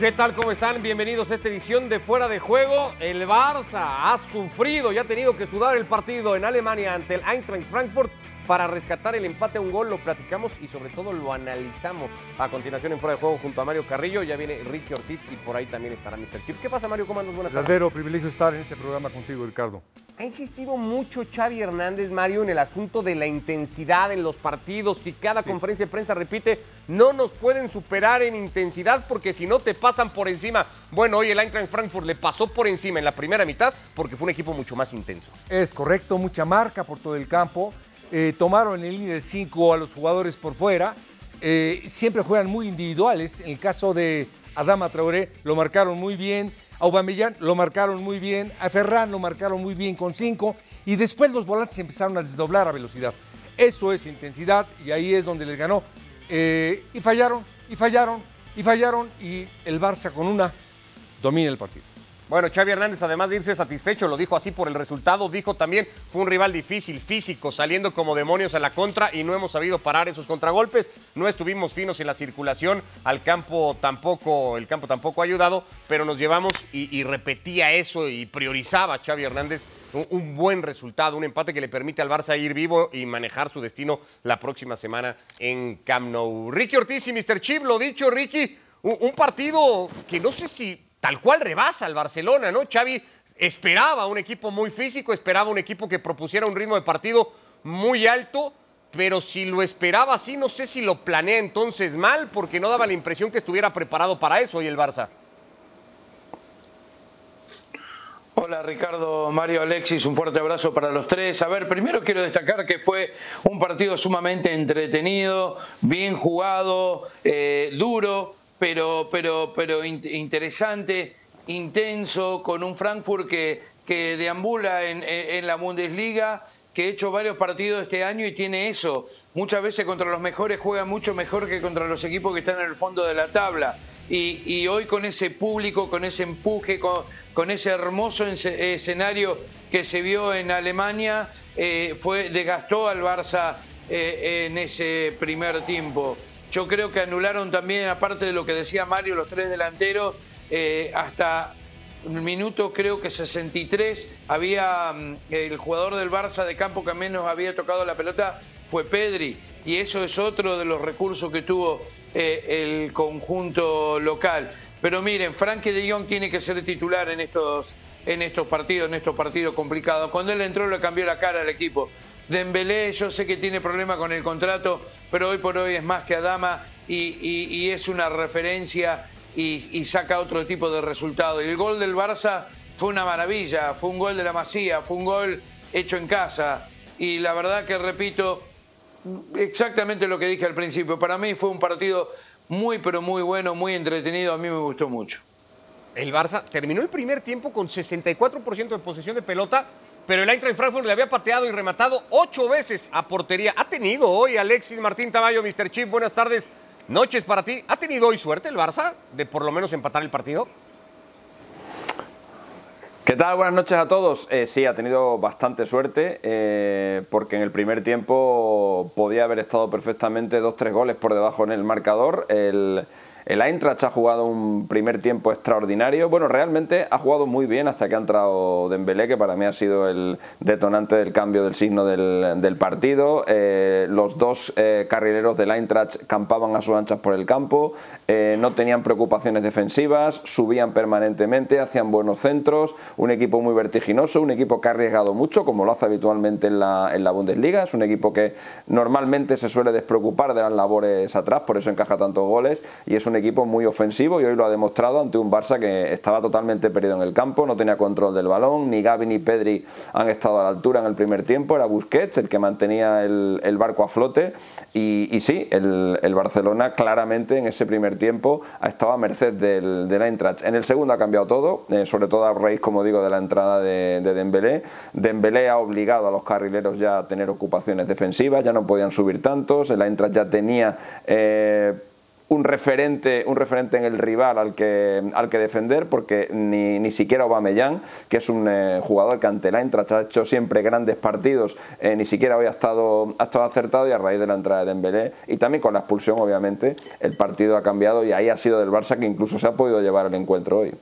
¿Qué tal? ¿Cómo están? Bienvenidos a esta edición de Fuera de Juego. El Barça ha sufrido y ha tenido que sudar el partido en Alemania ante el Eintracht Frankfurt para rescatar el empate a un gol. Lo platicamos y sobre todo lo analizamos a continuación en Fuera de Juego junto a Mario Carrillo. Ya viene Ricky Ortiz y por ahí también estará Mr. Chip. ¿Qué pasa, Mario? ¿Cómo andas? Buenas tardes. Verdadero privilegio estar en este programa contigo, Ricardo. Ha insistido mucho Xavi Hernández, Mario, en el asunto de la intensidad en los partidos y cada conferencia de prensa repite, no nos pueden superar en intensidad porque si no te pasan por encima. Bueno, hoy el Eintracht Frankfurt le pasó por encima en la primera mitad porque fue un equipo mucho más intenso. Es correcto, mucha marca por todo el campo. Eh, tomaron en línea de 5 a los jugadores por fuera. Eh, siempre juegan muy individuales. En el caso de Adama Traoré lo marcaron muy bien. A Aubameyang lo marcaron muy bien. A Ferran lo marcaron muy bien con 5. Y después los volantes empezaron a desdoblar a velocidad. Eso es intensidad y ahí es donde les ganó. Eh, y fallaron, y fallaron, y fallaron. Y el Barça con una domina el partido. Bueno, Xavi Hernández, además de irse satisfecho, lo dijo así por el resultado, dijo también, fue un rival difícil, físico, saliendo como demonios a la contra y no hemos sabido parar esos contragolpes, no estuvimos finos en la circulación, al campo tampoco, el campo tampoco ha ayudado, pero nos llevamos y, repetía eso y priorizaba Xavi Hernández un, buen resultado, un empate que le permite al Barça ir vivo y manejar su destino la próxima semana en Camp Nou. Ricky Ortiz y Mr. Chip, lo dicho, Ricky, un partido que no sé si tal cual rebasa al Barcelona, ¿no? Xavi esperaba un equipo muy físico, esperaba un equipo que propusiera un ritmo de partido muy alto, pero si lo esperaba así, no sé si lo planea entonces mal, porque no daba la impresión que estuviera preparado para eso hoy el Barça. Hola Ricardo, Mario, Alexis, un fuerte abrazo para los tres. A ver, primero quiero destacar que fue un partido sumamente entretenido, bien jugado, eh, duro, pero, pero, pero interesante, intenso, con un Frankfurt que, que deambula en, en, la Bundesliga, que ha hecho varios partidos este año y tiene eso. Muchas veces contra los mejores juega mucho mejor que contra los equipos que están en el fondo de la tabla. Y, hoy con ese público, con ese empuje, con, con ese hermoso escenario que se vio en Alemania, eh, fue, desgastó al Barça eh, en ese primer tiempo. Yo creo que anularon también, aparte de lo que decía Mario, los tres delanteros, eh, hasta el minuto creo que 63 había mm, el jugador del Barça de campo que menos había tocado la pelota fue Pedri y eso es otro de los recursos que tuvo eh, el conjunto local. Pero miren, Frankie de Jong tiene que ser titular en estos, en estos partidos, en estos partidos complicados. Cuando él entró le cambió la cara al equipo. Dembélé, yo sé que tiene problema con el contrato, pero hoy por hoy es más que Adama y, y, es una referencia y, y, saca otro tipo de resultado. Y el gol del Barça fue una maravilla, fue un gol de la Masía, fue un gol hecho en casa. Y la verdad que repito exactamente lo que dije al principio. Para mí fue un partido muy, pero muy bueno, muy entretenido. A mí me gustó mucho. El Barça terminó el primer tiempo con 64% de posesión de pelota, pero el Eintracht Frankfurt le había pateado y rematado ocho veces a portería. ¿Ha tenido hoy Alexis Martín Tamayo, Mr. Chip? Buenas tardes, noches para ti. ¿Ha tenido hoy suerte el Barça de por lo menos empatar el partido? ¿Qué tal? Buenas noches a todos. Eh, sí, ha tenido bastante suerte eh, porque en el primer tiempo podía haber estado perfectamente dos, tres goles por debajo en el marcador. El, el Eintracht ha jugado un primer tiempo extraordinario. Bueno, realmente ha jugado muy bien hasta que ha entrado Dembélé, que para mí ha sido el detonante del cambio del signo del, partido. Eh, los dos eh, carrileros del Eintracht campaban a sus anchas por el campo, eh, no tenían preocupaciones defensivas, subían permanentemente, hacían buenos centros, un equipo muy vertiginoso, un equipo que ha arriesgado mucho, como lo hace habitualmente en la, Bundesliga. Es un equipo que normalmente se suele despreocupar de las labores atrás, por eso encaja tantos goles y es equipo muy ofensivo y hoy lo ha demostrado ante un Barça que estaba totalmente perdido en el campo, no tenía control del balón, ni Gavi ni Pedri han estado a la altura en el primer tiempo, era Busquets el que mantenía el, barco a flote y, sí, el, el, Barcelona claramente en ese primer tiempo ha estado a merced del, del Eintracht. En el segundo ha cambiado todo, eh, sobre todo a raíz, como digo, de la entrada de, de Dembélé. Dembélé ha obligado a los carrileros ya a tener ocupaciones defensivas, ya no podían subir tantos, el Eintracht ya tenía... Eh, un referente, un referente en el rival al que, al que defender, porque ni, ni siquiera Aubameyang, que es un eh, jugador que ante la Eintracht ha hecho siempre grandes partidos, eh, ni siquiera hoy ha estado, ha estado acertado y a raíz de la entrada de Dembélé y también con la expulsión, obviamente, el partido ha cambiado y ahí ha sido del Barça que incluso se ha podido llevar el encuentro hoy.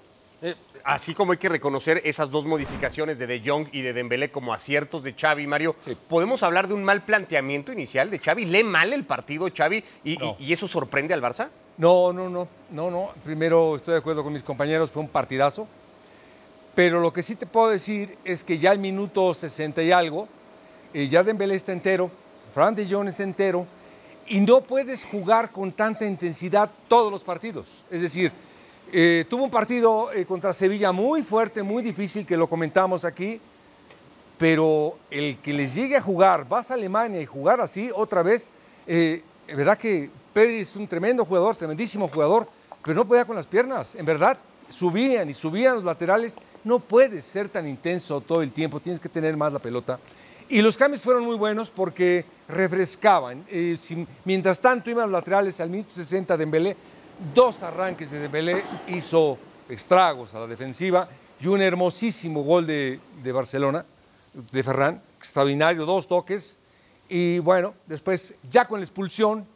Eh, así como hay que reconocer esas dos modificaciones de De Jong y de Dembélé como aciertos de Xavi, Mario, ¿podemos hablar de un mal planteamiento inicial de Xavi? ¿Lee mal el partido Xavi y, y- y eso sorprende al Barça? No, no, no, no, no. Primero estoy de acuerdo con mis compañeros, fue un partidazo. Pero lo que sí te puedo decir es que ya al minuto 60 y algo, eh, ya Dembélé está entero, Fran de Jong está entero, y no puedes jugar con tanta intensidad todos los partidos. Es decir, eh, tuvo un partido eh, contra Sevilla muy fuerte, muy difícil, que lo comentamos aquí, pero el que les llegue a jugar, vas a Alemania y jugar así otra vez, eh, verdad que Pedri es un tremendo jugador, tremendísimo jugador, pero no podía con las piernas, en verdad, subían y subían los laterales, no puedes ser tan intenso todo el tiempo, tienes que tener más la pelota. Y los cambios fueron muy buenos porque refrescaban. Mientras tanto iban los laterales al minuto 60 de Dembélé, dos arranques de Dembélé hizo estragos a la defensiva y un hermosísimo gol de, de Barcelona, de Ferran, extraordinario, dos toques. Y bueno, después ya con la expulsión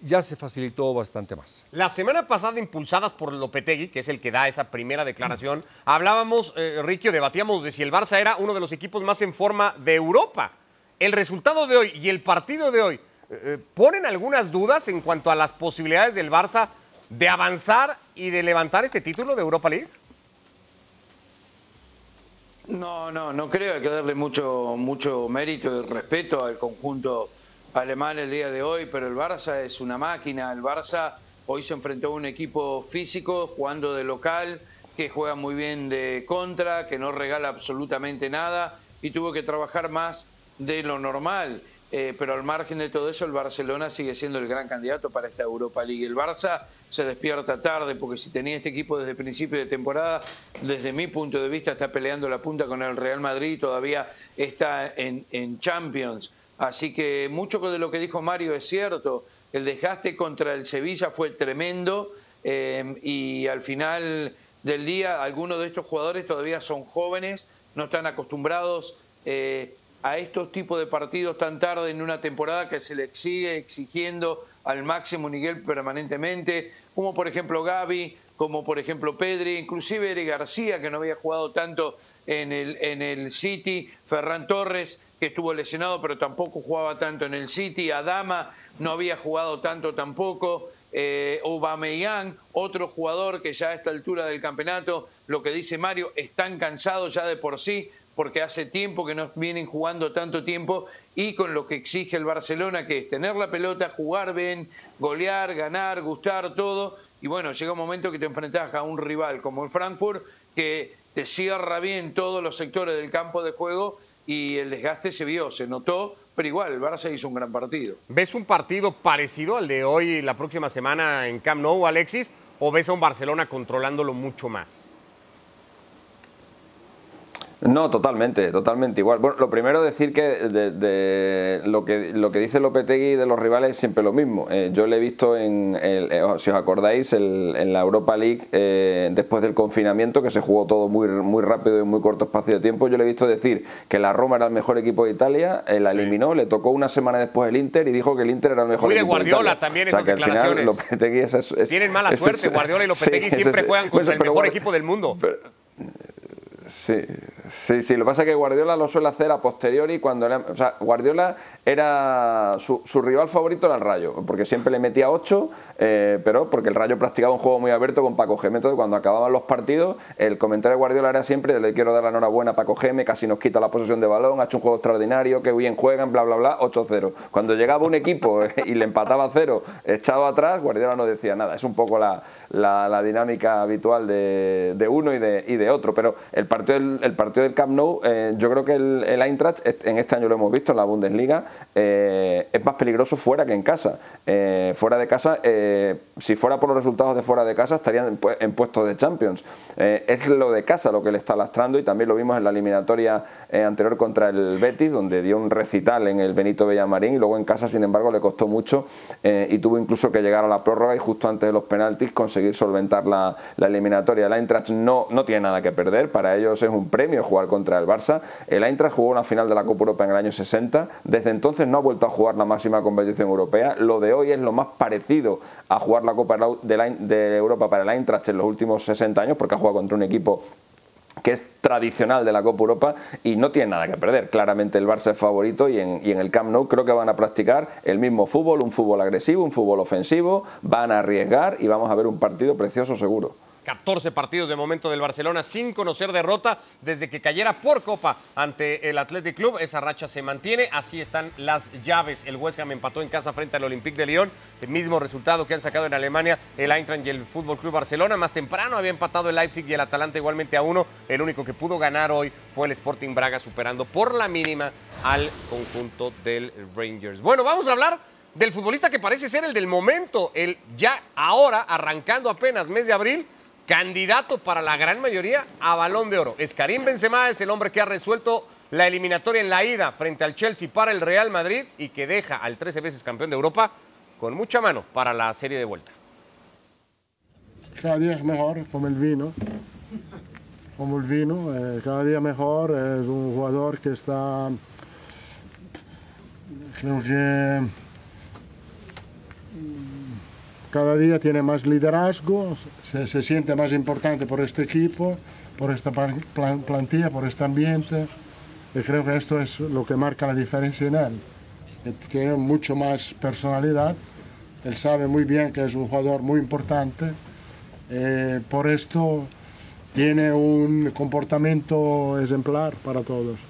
ya se facilitó bastante más. La semana pasada, impulsadas por Lopetegui, que es el que da esa primera declaración, hablábamos, eh, Ricky, debatíamos de si el Barça era uno de los equipos más en forma de Europa. El resultado de hoy y el partido de hoy eh, eh, ponen algunas dudas en cuanto a las posibilidades del Barça de avanzar y de levantar este título de Europa League. No, no, no creo, hay que darle mucho, mucho mérito y respeto al conjunto alemán el día de hoy, pero el Barça es una máquina, el Barça hoy se enfrentó a un equipo físico jugando de local, que juega muy bien de contra, que no regala absolutamente nada y tuvo que trabajar más de lo normal. Eh, pero al margen de todo eso, el Barcelona sigue siendo el gran candidato para esta Europa League. El Barça se despierta tarde porque si tenía este equipo desde principio de temporada, desde mi punto de vista está peleando la punta con el Real Madrid todavía está en, en Champions. Así que mucho de lo que dijo Mario es cierto. El desgaste contra el Sevilla fue tremendo eh, y al final del día algunos de estos jugadores todavía son jóvenes, no están acostumbrados eh, a estos tipos de partidos tan tarde en una temporada que se les sigue exigiendo al máximo nivel permanentemente, como por ejemplo Gaby, como por ejemplo Pedri, inclusive Eric García, que no había jugado tanto en el, en el City, Ferran Torres, que estuvo lesionado pero tampoco jugaba tanto en el City, Adama no había jugado tanto tampoco, eh, otro jugador que ya a esta altura del campeonato, lo que dice Mario, están cansados ya de por sí, porque hace tiempo que no vienen jugando tanto tiempo y con lo que exige el Barcelona, que es tener la pelota, jugar bien, golear, ganar, gustar, todo. Y bueno, llega un momento que te enfrentas a un rival como el Frankfurt, que te cierra bien todos los sectores del campo de juego y el desgaste se vio, se notó, pero igual, el Barça hizo un gran partido. ¿Ves un partido parecido al de hoy la próxima semana en Camp Nou, Alexis? ¿O ves a un Barcelona controlándolo mucho más? No, totalmente, totalmente igual. Bueno, lo primero decir que de, de lo que lo que dice Lopetegui de los rivales es siempre lo mismo. Eh, yo le he visto en, el- eh, si os acordáis, el- en la Europa League eh, después del confinamiento que se jugó todo muy muy rápido y en muy corto espacio de tiempo. Yo le he visto decir que la Roma era el mejor equipo de Italia, eh, la eliminó, le tocó una semana después el Inter y dijo que el Inter era el mejor Muy de equipo Guardiola Italia. también o sea, al final declaraciones. Lopetegui es, es- es- Tienen mala es- suerte, Guardiola y Lopetegui sí, siempre juegan contra el mejor equipo del mundo. pero- Sí, sí, sí. Lo que pasa es que Guardiola lo suele hacer a posteriori cuando o sea, Guardiola era su, rival favorito era el Rayo, porque siempre le metía 8, pero porque el Rayo practicaba un juego muy abierto con Paco Gémez. Entonces, cuando acababan los partidos, el comentario de Guardiola era siempre le quiero dar la enhorabuena a Paco Gémez, casi nos quita la posesión de balón, ha hecho un juego extraordinario, que bien juegan, bla, bla, bla, 8-0. Cuando llegaba un equipo eh, y le empataba a 0, echado atrás, Guardiola no decía nada. Es un poco la, la- la dinámica habitual de, de uno y de, y de otro, pero el partido, del- el partido del Camp Nou, eh, yo creo que el, el, Eintracht, en este año lo hemos visto en la Bundesliga, eh, es más peligroso fuera que en casa. Eh, fuera de casa, si fuera por los resultados de fuera de casa, estarían en, puestos de Champions. es lo de casa lo que le está lastrando y también lo vimos en la eliminatoria anterior contra el Betis, donde dio un recital en el Benito Villamarín y luego en casa, sin embargo, le costó mucho y tuvo incluso que llegar a la prórroga y justo antes de los penaltis conseguir solventar la, la eliminatoria. El Eintracht no, no tiene nada que perder, para ellos es un premio jugar contra el Barça. El Eintracht jugó una final de la Copa Europa en el año 60, desde entonces no ha vuelto a jugar la máxima competición europea. Lo de hoy es lo más parecido a jugar la Copa de Europa para el Eintracht en los últimos 60 años, porque ha jugado contra un equipo que es tradicional de la Copa Europa y no tiene nada que perder. Claramente el Barça es favorito y en, y en, el Camp Nou creo que van a practicar el mismo fútbol, un fútbol agresivo, un fútbol ofensivo, van a arriesgar y vamos a ver un partido precioso seguro. 14 partidos de momento del Barcelona sin conocer derrota desde que cayera por copa ante el Athletic Club. Esa racha se mantiene. Así están las llaves. El West Ham empató en casa frente al Olympique de Lyon. El mismo resultado que han sacado en Alemania el Eintracht y el Fútbol Club Barcelona. Más temprano había empatado el Leipzig y el Atalanta igualmente a uno. El único que pudo ganar hoy fue el Sporting Braga superando por la mínima al conjunto del Rangers. Bueno, vamos a hablar del futbolista que parece ser el del momento, el ya ahora arrancando apenas mes de abril candidato para la gran mayoría a balón de oro. Es Karim Benzema, es el hombre que ha resuelto la eliminatoria en la ida frente al Chelsea para el Real Madrid y que deja al 13 veces campeón de Europa con mucha mano para la serie de vuelta. Cada día es mejor, como el vino. Como el vino, eh, cada día mejor. Es un jugador que está, creo que cada día tiene más liderazgo, se, siente más importante por este equipo, por esta plan, plantilla, por este ambiente. Y creo que esto es lo que marca la diferencia en él. tiene mucho más personalidad, él sabe muy bien que es un jugador muy importante, eh, por esto tiene un comportamiento ejemplar para todos.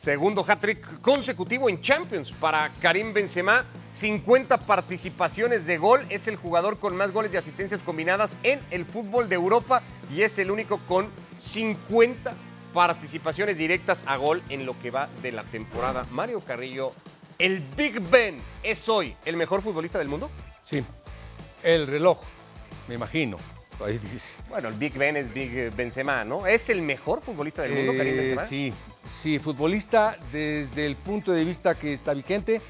Segundo hat-trick consecutivo en Champions para Karim Benzema. 50 participaciones de gol. Es el jugador con más goles y asistencias combinadas en el fútbol de Europa y es el único con 50 participaciones directas a gol en lo que va de la temporada. Mario Carrillo, el Big Ben, ¿es hoy el mejor futbolista del mundo? Sí, el reloj, me imagino. Bueno, el Big Ben es Big Benzema, ¿no? ¿Es el mejor futbolista del mundo, Karim Benzema? Sí, sí, futbolista desde el punto de vista que está vigente,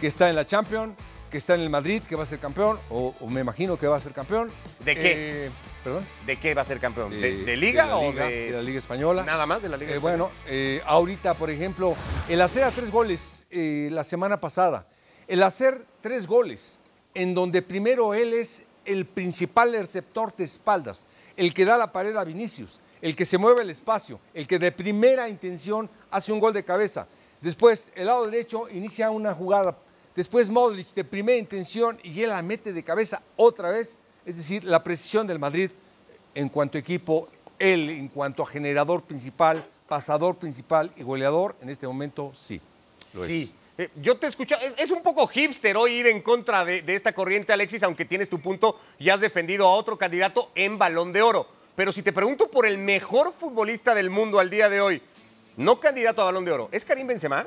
que está en la Champions, que está en el Madrid, que va a ser campeón, o, me imagino que va a ser campeón. ¿De qué? Eh, ¿Perdón? ¿De qué va a ser campeón? ¿De, Liga o de... la Liga Española? Nada más de la Liga eh, Bueno, eh, ahorita, por ejemplo, el hacer a tres goles la semana pasada, el hacer tres goles, en donde primero él es el principal receptor de espaldas, el que da la pared a Vinicius, el que se mueve el espacio, el que de primera intención hace un gol de cabeza. Después, el lado derecho inicia una jugada. Después Modric de primera intención y él la mete de cabeza otra vez. Es decir, la precisión del Madrid en cuanto a equipo, él en cuanto a generador principal, pasador principal y goleador, en este momento sí. sí. Eh, yo te escucho, es, un poco hipster hoy ir en contra de, esta corriente, Alexis, aunque tienes tu punto y has defendido a otro candidato en balón de oro. Pero si te pregunto por el mejor futbolista del mundo al día de hoy, no candidato a balón de oro, ¿es Karim Benzema?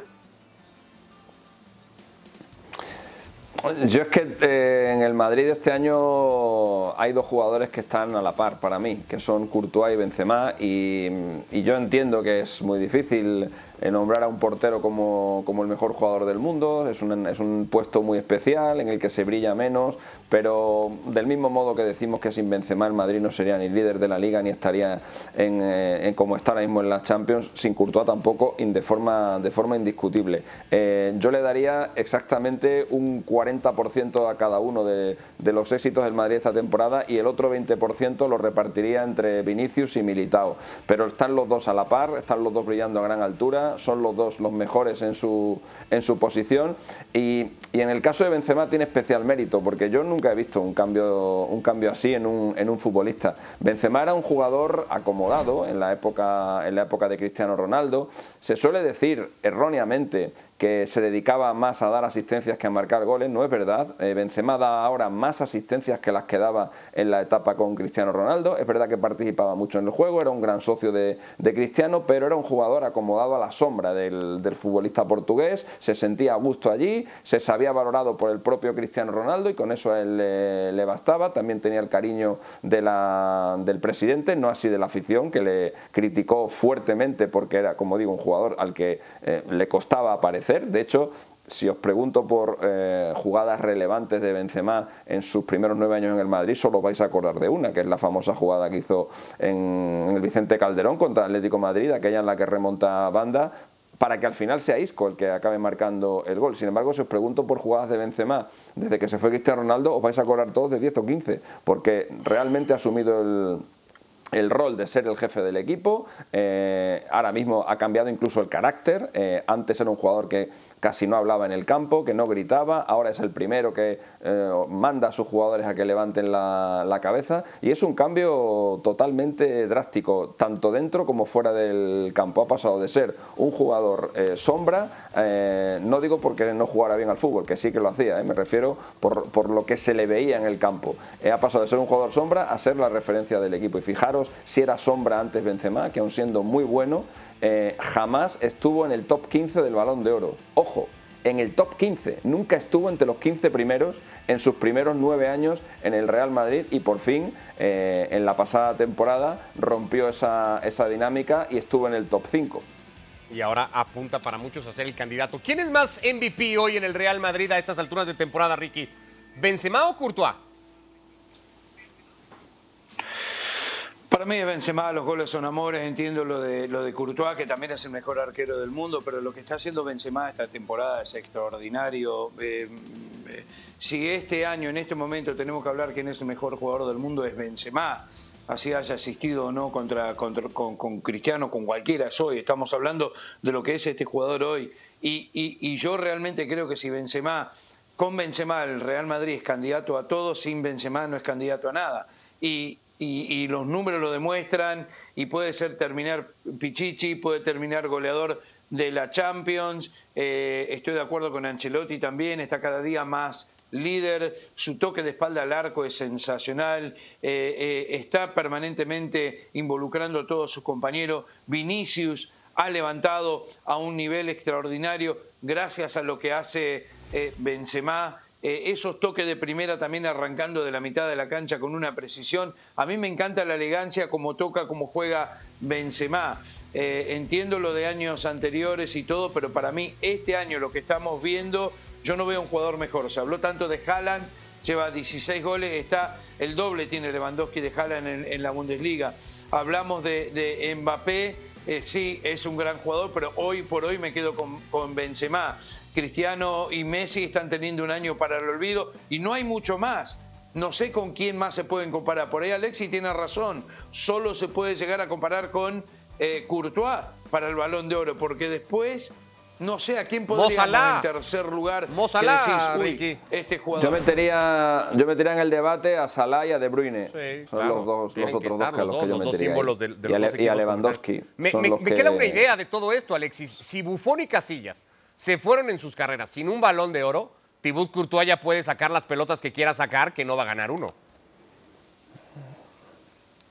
Yo es que eh, en el Madrid este año hay dos jugadores que están a la par para mí, que son Courtois y Benzema, y, yo entiendo que es muy difícil nombrar a un portero como, como, el mejor jugador del mundo, es un, es un puesto muy especial en el que se brilla menos, pero del mismo modo que decimos que sin Benzema el Madrid no sería ni líder de la Liga ni estaría en, eh, como está ahora mismo en las Champions, sin Courtois tampoco, de forma, de forma indiscutible. Eh, yo le daría exactamente un 40% a cada uno de, de, los éxitos del Madrid esta temporada y el otro 20% lo repartiría entre Vinicius y Militao. Pero están los dos a la par, están los dos brillando a gran altura, son los dos los mejores en su, en su posición y, y en el caso de Benzema tiene especial mérito porque yo nunca he visto un cambio, un cambio así en un, en un futbolista. Benzema era un jugador acomodado en la, época, en la época de Cristiano Ronaldo. Se suele decir erróneamente que se dedicaba más a dar asistencias que a marcar goles, no es verdad. Eh, Benzema da ahora más asistencias que las que daba en la etapa con Cristiano Ronaldo. Es verdad que participaba mucho en el juego, era un gran socio de, Cristiano, pero era un jugador acomodado a la sombra del, futbolista portugués, se sentía a gusto allí, se sabía valorado por el propio Cristiano Ronaldo y con eso a él le, bastaba. También tenía el cariño del presidente, no así de la afición, que le criticó fuertemente porque era, como digo, un jugador al que eh, le costaba aparecer. De hecho, si os pregunto por eh, jugadas relevantes de Benzema en sus primeros nueve años en el Madrid, solo vais a acordar de una, que es la famosa jugada que hizo en, el Vicente Calderón contra Atlético Madrid, aquella en la que remonta banda, para que al final sea Isco el que acabe marcando el gol. Sin embargo, si os pregunto por jugadas de Benzema desde que se fue Cristiano Ronaldo, os vais a acordar todos de 10 o 15, porque realmente ha asumido el, el rol de ser el jefe del equipo. Eh, ahora mismo ha cambiado incluso el carácter. Eh, antes era un jugador que casi no hablaba en el campo, que no gritaba, ahora es el primero que eh, manda a sus jugadores a que levanten la, cabeza y es un cambio totalmente drástico, tanto dentro como fuera del campo. Ha pasado de ser un jugador eh, sombra, eh, no digo porque no jugara bien al fútbol, que sí que lo hacía, me refiero por, por, lo que se le veía en el campo. ha pasado de ser un jugador sombra a ser la referencia del equipo y fijaros si era sombra antes Benzema, que aun siendo muy bueno, eh, jamás estuvo en el top 15 del balón de oro. Ojo, en el top 15, nunca estuvo entre los 15 primeros en sus primeros nueve años en el Real Madrid y por fin eh, en la pasada temporada rompió esa, esa dinámica y estuvo en el top 5 y ahora apunta para muchos a ser el candidato. ¿Quién es más MVP hoy en el Real Madrid a estas alturas de temporada, Ricky? ¿Benzema o Courtois? Para mí Benzema, los goles son amores, entiendo lo de, lo de Courtois, que también es el mejor arquero del mundo, pero lo que está haciendo Benzema esta temporada es extraordinario. Eh, eh, si este año, en este momento, tenemos que hablar quién es el mejor jugador del mundo, es Benzema. Así haya asistido o no contra, contra con, Cristiano, con cualquiera es hoy. Estamos hablando de lo que es este jugador hoy. Y, y yo realmente creo que si Benzema, con Benzema el Real Madrid es candidato a todo, sin Benzema no es candidato a nada. Y, y, los números lo demuestran y puede ser terminar Pichichi, puede terminar goleador de la Champions. Eh, estoy de acuerdo con Ancelotti también, está cada día más líder, su toque de espalda al arco es sensacional, eh, eh, está permanentemente involucrando a todos sus compañeros. Vinicius ha levantado a un nivel extraordinario gracias a lo que hace Benzema. Eh, esos toques de primera también arrancando de la mitad de la cancha con una precisión. A mí me encanta la elegancia como toca, como juega Benzema. Eh, entiendo lo de años anteriores y todo, pero para mí este año lo que estamos viendo, yo no veo un jugador mejor. Se habló tanto de Haaland, lleva 16 goles, está el doble tiene Lewandowski de Haaland en, la Bundesliga. Hablamos de, Mbappé, eh, sí, es un gran jugador, pero hoy por hoy me quedo con, con Benzema. Cristiano y Messi están teniendo un año para el olvido y no hay mucho más. No sé con quién más se pueden comparar. Por ahí Alexi tiene razón. Solo se puede llegar a comparar con eh, Courtois para el balón de oro, porque después no sé a quién podría en tercer lugar. Mozalá, Ricky. este jugador. Yo metería, yo metería en el debate a Salah y a De Bruyne. Son los, dos, los otros dos que, los que yo metería. y, a, Lewandowski. Me, queda una idea de todo esto, Alexis. Si Buffon y Casillas se fueron en sus carreras sin un balón de oro, Thibaut Courtois ya puede sacar las pelotas que quiera sacar, que no va a ganar uno.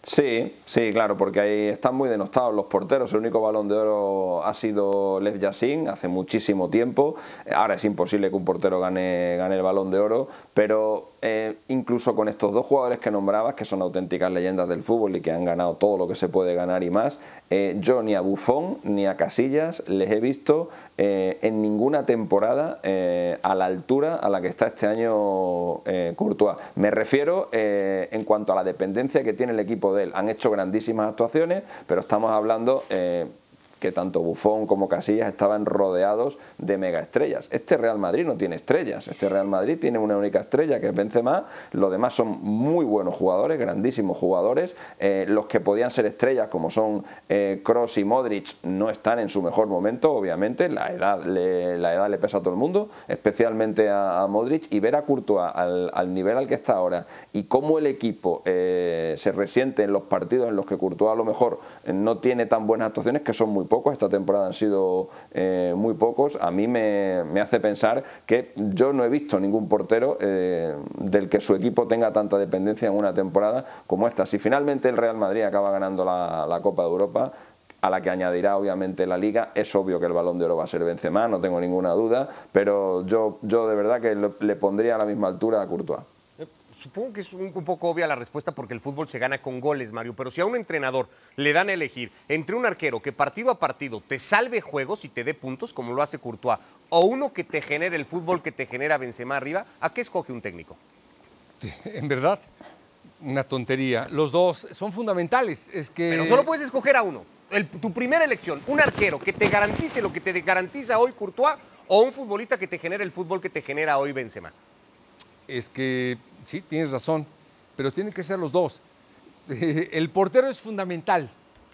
Sí, sí, claro, porque ahí están muy denostados los porteros. El único balón de oro ha sido Lev Yassin hace muchísimo tiempo. Ahora es imposible que un portero gane, gane el balón de oro, pero eh, incluso con estos dos jugadores que nombrabas, que son auténticas leyendas del fútbol y que han ganado todo lo que se puede ganar y más, eh, yo ni a Buffon ni a Casillas les he visto eh, en ninguna temporada a la altura a la que está este año Courtois. Me refiero en cuanto a la dependencia que tiene el equipo de él. Han hecho grandísimas actuaciones, pero estamos hablando que tanto Buffon como Casillas estaban rodeados de mega estrellas. Este Real Madrid no tiene estrellas, este Real Madrid tiene una única estrella que es Benzema, los demás son muy buenos jugadores, grandísimos jugadores, eh, los que podían ser estrellas como son Cross eh, y Modric no están en su mejor momento, obviamente, la edad le, la edad le pesa a todo el mundo, especialmente a, Modric, y ver a Courtois al, nivel al que está ahora y cómo el equipo eh, se resiente en los partidos en los que Courtois a lo mejor no tiene tan buenas actuaciones que son muy pocos, esta temporada han sido eh, muy pocos, a mí me, hace pensar que yo no he visto ningún portero eh, del que su equipo tenga tanta dependencia en una temporada como esta. Si finalmente el Real Madrid acaba ganando la, la Copa de Europa, a la que añadirá obviamente la liga. Es obvio que el balón de oro va a ser Benzema, no tengo ninguna duda, pero yo, yo de verdad que le pondría a la misma altura a Courtois. Supongo que es un, poco obvia la respuesta porque el fútbol se gana con goles, Mario, pero si a un entrenador le dan a elegir entre un arquero que partido a partido te salve juegos y te dé puntos, como lo hace Courtois, o uno que te genere el fútbol que te genera Benzema arriba, ¿a qué escoge un técnico? En verdad, una tontería. Los dos son fundamentales. Es que... Pero solo puedes escoger a uno tu primera elección, un arquero que te garantice lo que te garantiza hoy Courtois o un futbolista que te genere el fútbol que te genera hoy Benzema? Es que sí, tienes razón, pero tienen que ser los dos. El portero es fundamental,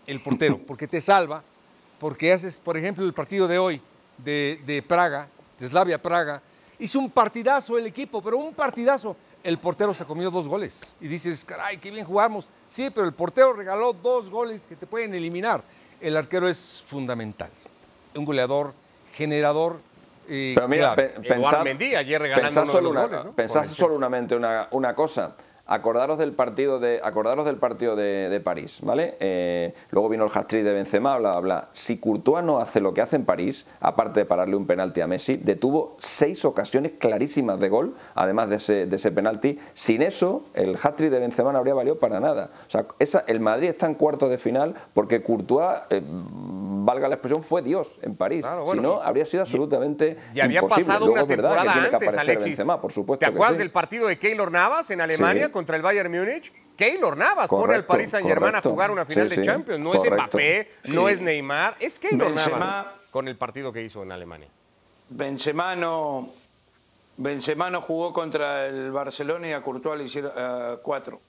el portero, porque te salva, porque haces, por ejemplo, el partido de hoy de, de Praga, de Slavia Praga, hizo un partidazo el equipo, pero un partidazo. El portero se comió dos goles y dices, caray, qué bien jugamos Sí, pero el portero regaló dos goles que te pueden eliminar. El arquero es fundamental. Un goleador, generador. Eh, pero mira, ayer regalando solo, una, solamente una, una cosa acordaros del partido de, acordaros del partido de, París, ¿vale? Eh, luego vino el hat-trick de Benzema, bla, bla, bla. Si Courtois no hace lo que hace en París, aparte de pararle un penalti a Messi, detuvo seis ocasiones clarísimas de gol, además de ese, de ese penalti. Sin eso, el hat-trick de Benzema no habría valido para nada. O sea, esa, el Madrid está en cuartos de final porque Courtois... Eh, valga la expresión, fue Dios en París. si no, habría sido absolutamente y, había pasado una temporada antes, Alexis. Benzema, por supuesto. ¿Te acuerdas del partido de Keylor Navas en Alemania contra el Bayern Múnich? Keylor Navas pone al Paris Saint Germain a jugar una final de Champions. No es Mbappé, no es Neymar, es Keylor Navas con el partido que hizo en Alemania. Benzema no, Benzema no jugó contra el Barcelona y a Courtois le hicieron cuatro.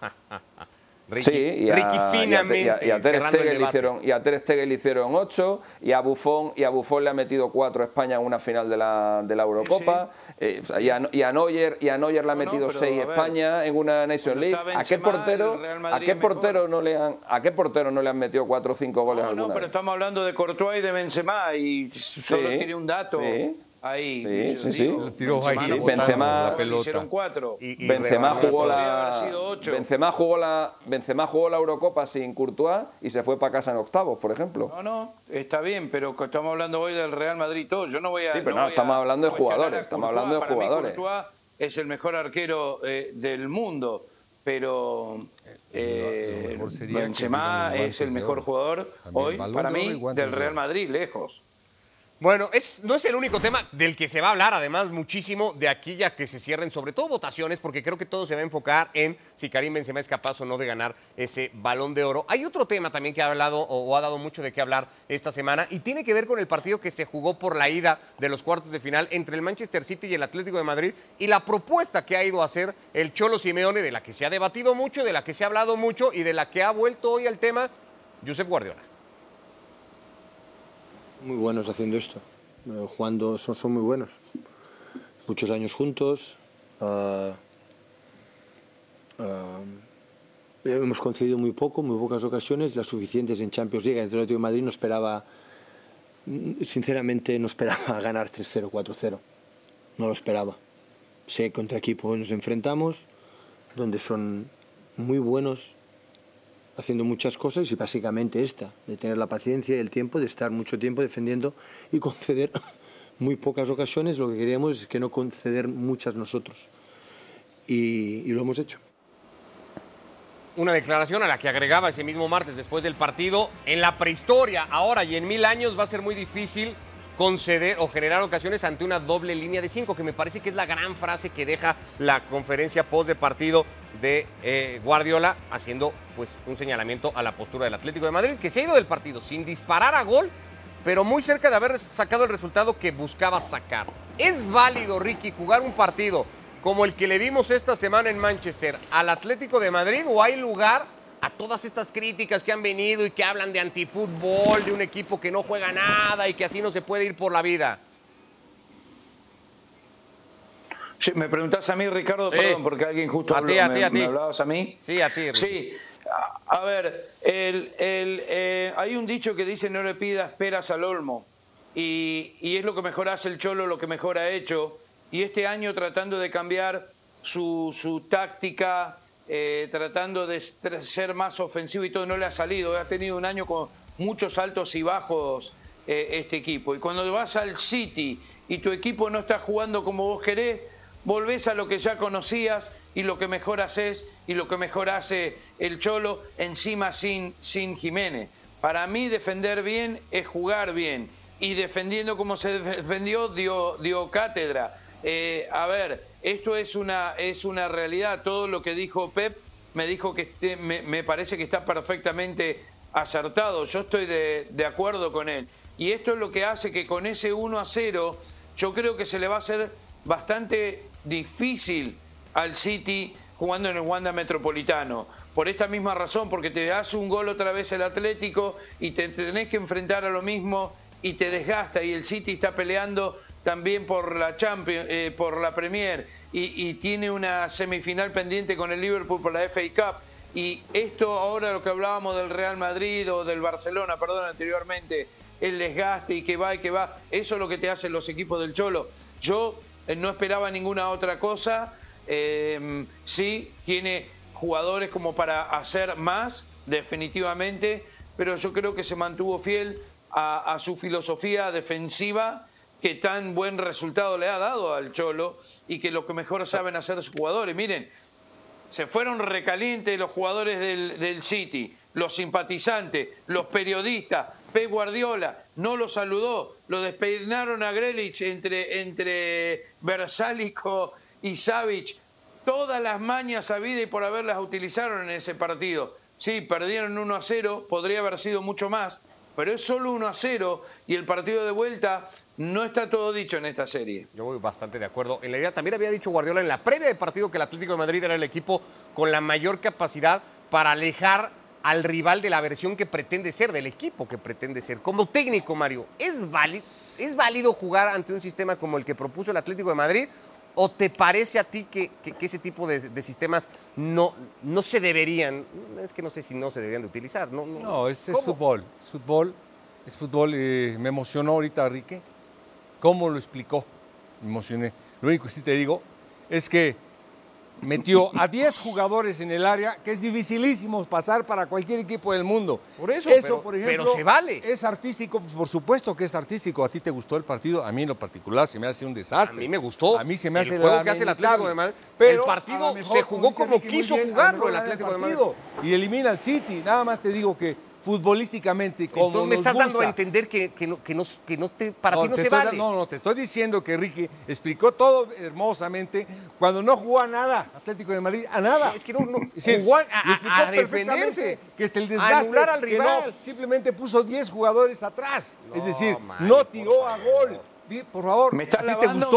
sí, y a, Ter Stegen le hicieron, y a Ter Stegen le hicieron ocho, y a Buffon, y a Buffon le ha metido cuatro a España en una final de la, de la Eurocopa, eh, y, a, y, a, Neuer, y a Neuer le ha metido seis a España en una Nation League. ¿A qué portero, a qué portero no le han, a qué portero no le han metido cuatro o cinco goles no, alguna No, pero estamos hablando de Courtois y de Benzema y solo tiene un dato. Ahí, sí, sí, sí. Tiró Benzema, hicieron cuatro. Y, Benzema jugó la Benzema jugó la Benzema jugó la Eurocopa sin Courtois y se fue para casa en octavos, por ejemplo. No, no, está bien, pero estamos hablando hoy del Real Madrid todo. Yo no voy a Sí, pero no, estamos hablando de jugadores, estamos hablando de jugadores. Courtois es el mejor arquero eh, del mundo, pero eh, Benzema es el mejor jugador hoy para mí del Real Madrid, lejos. Bueno, es, no es el único tema del que se va a hablar, además, muchísimo de aquí ya que se cierren, sobre todo votaciones, porque creo que todo se va a enfocar en si Karim Benzema es capaz o no de ganar ese balón de oro. Hay otro tema también que ha hablado o, ha dado mucho de qué hablar esta semana y tiene que ver con el partido que se jugó por la ida de los cuartos de final entre el Manchester City y el Atlético de Madrid y la propuesta que ha ido a hacer el Cholo Simeone, de la que se ha debatido mucho, de la que se ha hablado mucho y de la que ha vuelto hoy al tema Josep Guardiola muy buenos haciendo esto. Eh, jugando son, muy buenos. Muchos años juntos. Ah, ah, hemos concedido muy poco, muy pocas ocasiones, las suficientes en Champions League. En el Atlético de Madrid no esperaba, sinceramente, no esperaba ganar 3-0, 4-0. No lo esperaba. Sé contra equipo nos enfrentamos, donde son muy buenos haciendo muchas cosas y básicamente esta, de tener la paciencia y el tiempo de estar mucho tiempo defendiendo y conceder muy pocas ocasiones. Lo que queríamos es que no conceder muchas nosotros. Y, lo hemos hecho. Una declaración a la que agregaba ese mismo martes después del partido, en la prehistoria, ahora y en mil años va a ser muy difícil conceder o generar ocasiones ante una doble línea de cinco, que me parece que es la gran frase que deja la conferencia post de partido de eh, Guardiola, haciendo pues un señalamiento a la postura del Atlético de Madrid, que se ha ido del partido sin disparar a gol, pero muy cerca de haber sacado el resultado que buscaba sacar. ¿Es válido, Ricky, jugar un partido como el que le vimos esta semana en Manchester al Atlético de Madrid o hay lugar a todas estas críticas que han venido y que hablan de antifútbol, de un equipo que no juega nada y que así no se puede ir por la vida. Sí, me preguntas a mí, Ricardo, perdón, porque alguien justo a ti, a ti, a ti. me hablabas a mí. Sí, a ti. Sí, A, a ver, el, el, eh, hay un dicho que dice no le pidas peras al olmo. Y, y es lo que mejor hace el Cholo, lo que mejor ha hecho. Y este año tratando de cambiar su, su táctica, eh, tratando de ser más ofensivo y todo, no le ha salido. Ha tenido un año con muchos altos y bajos eh, este equipo. Y cuando vas al City y tu equipo no está jugando como vos querés, volvés a lo que ya conocías y lo que mejor haces y lo que mejor hace el Cholo encima sin, sin Jiménez. Para mí defender bien es jugar bien y defendiendo como se defendió dio, dio cátedra. Eh, a ver, esto es una, es una realidad. Todo lo que dijo Pep me dijo que me parece que está perfectamente acertado. Yo estoy de, de acuerdo con él. Y esto es lo que hace que con ese 1 a 0, yo creo que se le va a hacer bastante difícil al City jugando en el Wanda Metropolitano. Por esta misma razón, porque te hace un gol otra vez el Atlético y te tenés que enfrentar a lo mismo y te desgasta. Y el City está peleando también por la Champions, eh, por la Premier y, tiene una semifinal pendiente con el Liverpool por la FA Cup. Y esto ahora lo que hablábamos del Real Madrid o del Barcelona, perdón, anteriormente, el desgaste y que va y que va, eso es lo que te hacen los equipos del Cholo. Yo eh, no esperaba ninguna otra cosa. Eh, sí, tiene jugadores como para hacer más, definitivamente, pero yo creo que se mantuvo fiel a su filosofía defensiva que tan buen resultado le ha dado al Cholo y que lo que mejor saben hacer sus jugadores. Miren, se fueron recalientes los jugadores del, del City, los simpatizantes, los periodistas. Pep Guardiola no lo saludó, lo despeinaron a Grelich entre, entre y Savic. Todas las mañas habidas y por haberlas utilizaron en ese partido. Sí, perdieron 1 a 0, podría haber sido mucho más, pero es solo 1 a 0 y el partido de vuelta no está todo dicho en esta serie. Yo voy bastante de acuerdo. En la idea también había dicho Guardiola en la previa de partido que el Atlético de Madrid era el equipo con la mayor capacidad para alejar al rival de la versión que pretende ser, del equipo que pretende ser. Como técnico, Mario, ¿es válido, ¿es válido jugar ante un sistema como el que propuso el Atlético de Madrid? ¿O te parece a ti que, que- que ese tipo de, de sistemas no, no se deberían, es que no sé si no se deberían de utilizar? No, no, No, es, fútbol, es fútbol, es fútbol. eh, me emocionó ahorita Rique, cómo lo explicó, me emocioné. Lo único que sí te digo es que metió a 10 jugadores en el área, que es dificilísimo pasar para cualquier equipo del mundo. Por eso, eso pero- por ejemplo, pero se vale. Es artístico, pues, por supuesto que es artístico. ¿A ti te gustó el partido? A mí en lo particular se me hace un desastre. A mí me gustó. A mí se me El hace juego que hace el Atlético de Madrid. El partido mejor, se jugó como quiso bien, jugarlo el Atlético de Madrid. Y elimina al City. Nada más te digo que futbolísticamente, como Entonces me estás dando a entender que, que no, que no, que no te, para no, ti no se vale. da- No, no, te estoy diciendo que Ricky explicó todo hermosamente cuando no jugó a nada, Atlético de Madrid, a nada. Es que no, no, Sí, jugó a, a- a defenderse. Que es el a desgaste. anular al que rival. no, simplemente puso 10 jugadores atrás. es decir, no tiró a gol. Por favor, ¿Me está me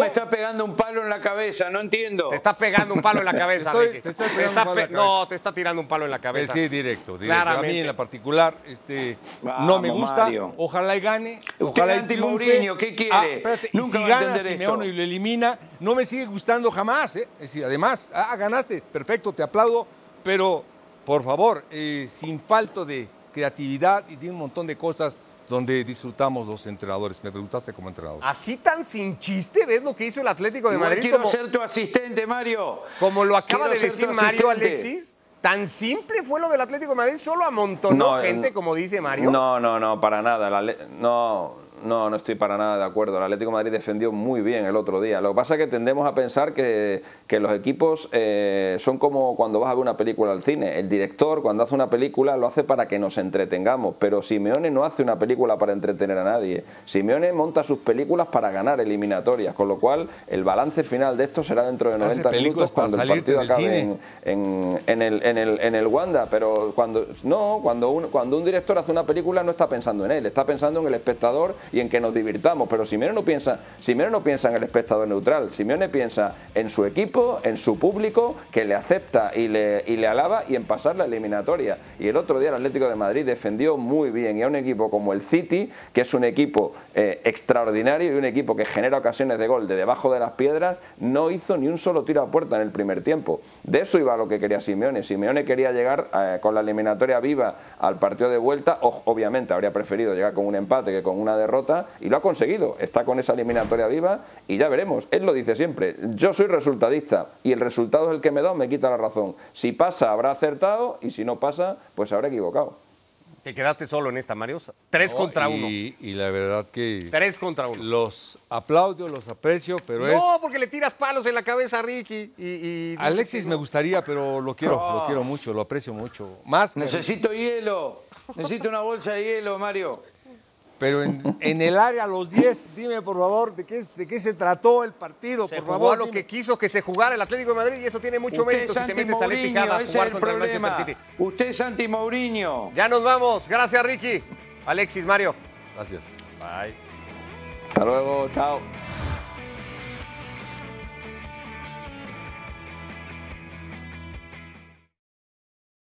está pegando un palo en la cabeza? No entiendo. Te está pegando un palo en la cabeza, Te estoy- te pegando está un palo en la pe- cabeza. No, te está tirando un palo en la Eh, cabeza. sí, directo, directo. A mí en la particular este, no me gusta. Mario. Ojalá y gane. Usted ojalá y triunfe. Mourinho, ¿qué quiere? Ah, espérate, y Nunca si gana Simeone y lo elimina, no me sigue gustando jamás. ¿eh? Es decir, además, ah, ganaste, perfecto, te aplaudo, pero por favor, eh, sin falto de creatividad y de un montón de cosas donde disfrutamos los entrenadores. Me preguntaste como entrenador. Así tan sin chiste, ¿ves lo que hizo el Atlético de Igual Madrid? quiero Como, ser tu asistente, Mario. como lo acaba quiero de decir Mario asistente. Alexis. Tan simple fue lo del Atlético de Madrid, solo amontonó No, gente, en- como dice Mario. No, no, no, para nada. Atle- no, no, no estoy para nada de acuerdo. El Atlético de Madrid defendió muy bien el otro día. Lo que pasa es que tendemos a pensar que, que los equipos eh, son como cuando vas a ver una película al cine. El director, cuando hace una película, lo hace para que nos entretengamos. Pero Simeone no hace una película para entretener a nadie. Simeone monta sus películas para ganar eliminatorias. Con lo cual, el balance final de esto será dentro de Hace 90 películas minutos cuando el partido acabe en, en, en el, en, el, en el Wanda, pero cuando no, cuando un, cuando un director hace una película no está pensando en él, está pensando en el espectador y en que nos divirtamos. Pero Simeone no piensa, Simeone no piensa en el espectador neutral. Simeone piensa en su equipo, en su público, que le acepta y le, y le alaba y en pasar la eliminatoria. Y el otro día el Atlético de Madrid defendió muy bien y a un equipo como el City, que es un equipo eh, extraordinario y un equipo que genera ocasiones de gol de debajo de las piedras, no hizo ni un solo tiro a puerta en el primer tiempo. De eso iba lo que quería Simeone. Simeone quería llegar eh, con la eliminatoria viva al partido de vuelta. O, obviamente habría preferido llegar con un empate que con una derrota y lo ha conseguido. Está con esa eliminatoria viva y ya veremos. Él lo dice siempre. Yo soy resultadista y el resultado es el que me da o me quita la razón. Si pasa habrá acertado y si no pasa pues habrá equivocado. Te quedaste solo en esta, Mariosa. Tres No, contra y, uno. Y la verdad que Tres contra uno. los aplaudo, los aprecio, pero es... No, porque le tiras palos en la cabeza a Ricky. Y, y Alexis que me no. gustaría, pero lo quiero, Oh. lo quiero mucho, lo aprecio mucho. Más, que- Necesito hielo. Necesito una bolsa de hielo, Mario. Pero en, en el área los 10, dime por favor, ¿de qué, de qué se trató el partido? Se por jugó favor, a lo dime. que quiso que se jugara el Atlético de Madrid y eso tiene mucho Usted mérito es si anti Mourinho, ese es el problema. Usted es anti Mourinho. Ya nos vamos. Gracias, Ricky. Alexis, Mario. Gracias. Bye. Hasta luego, chao.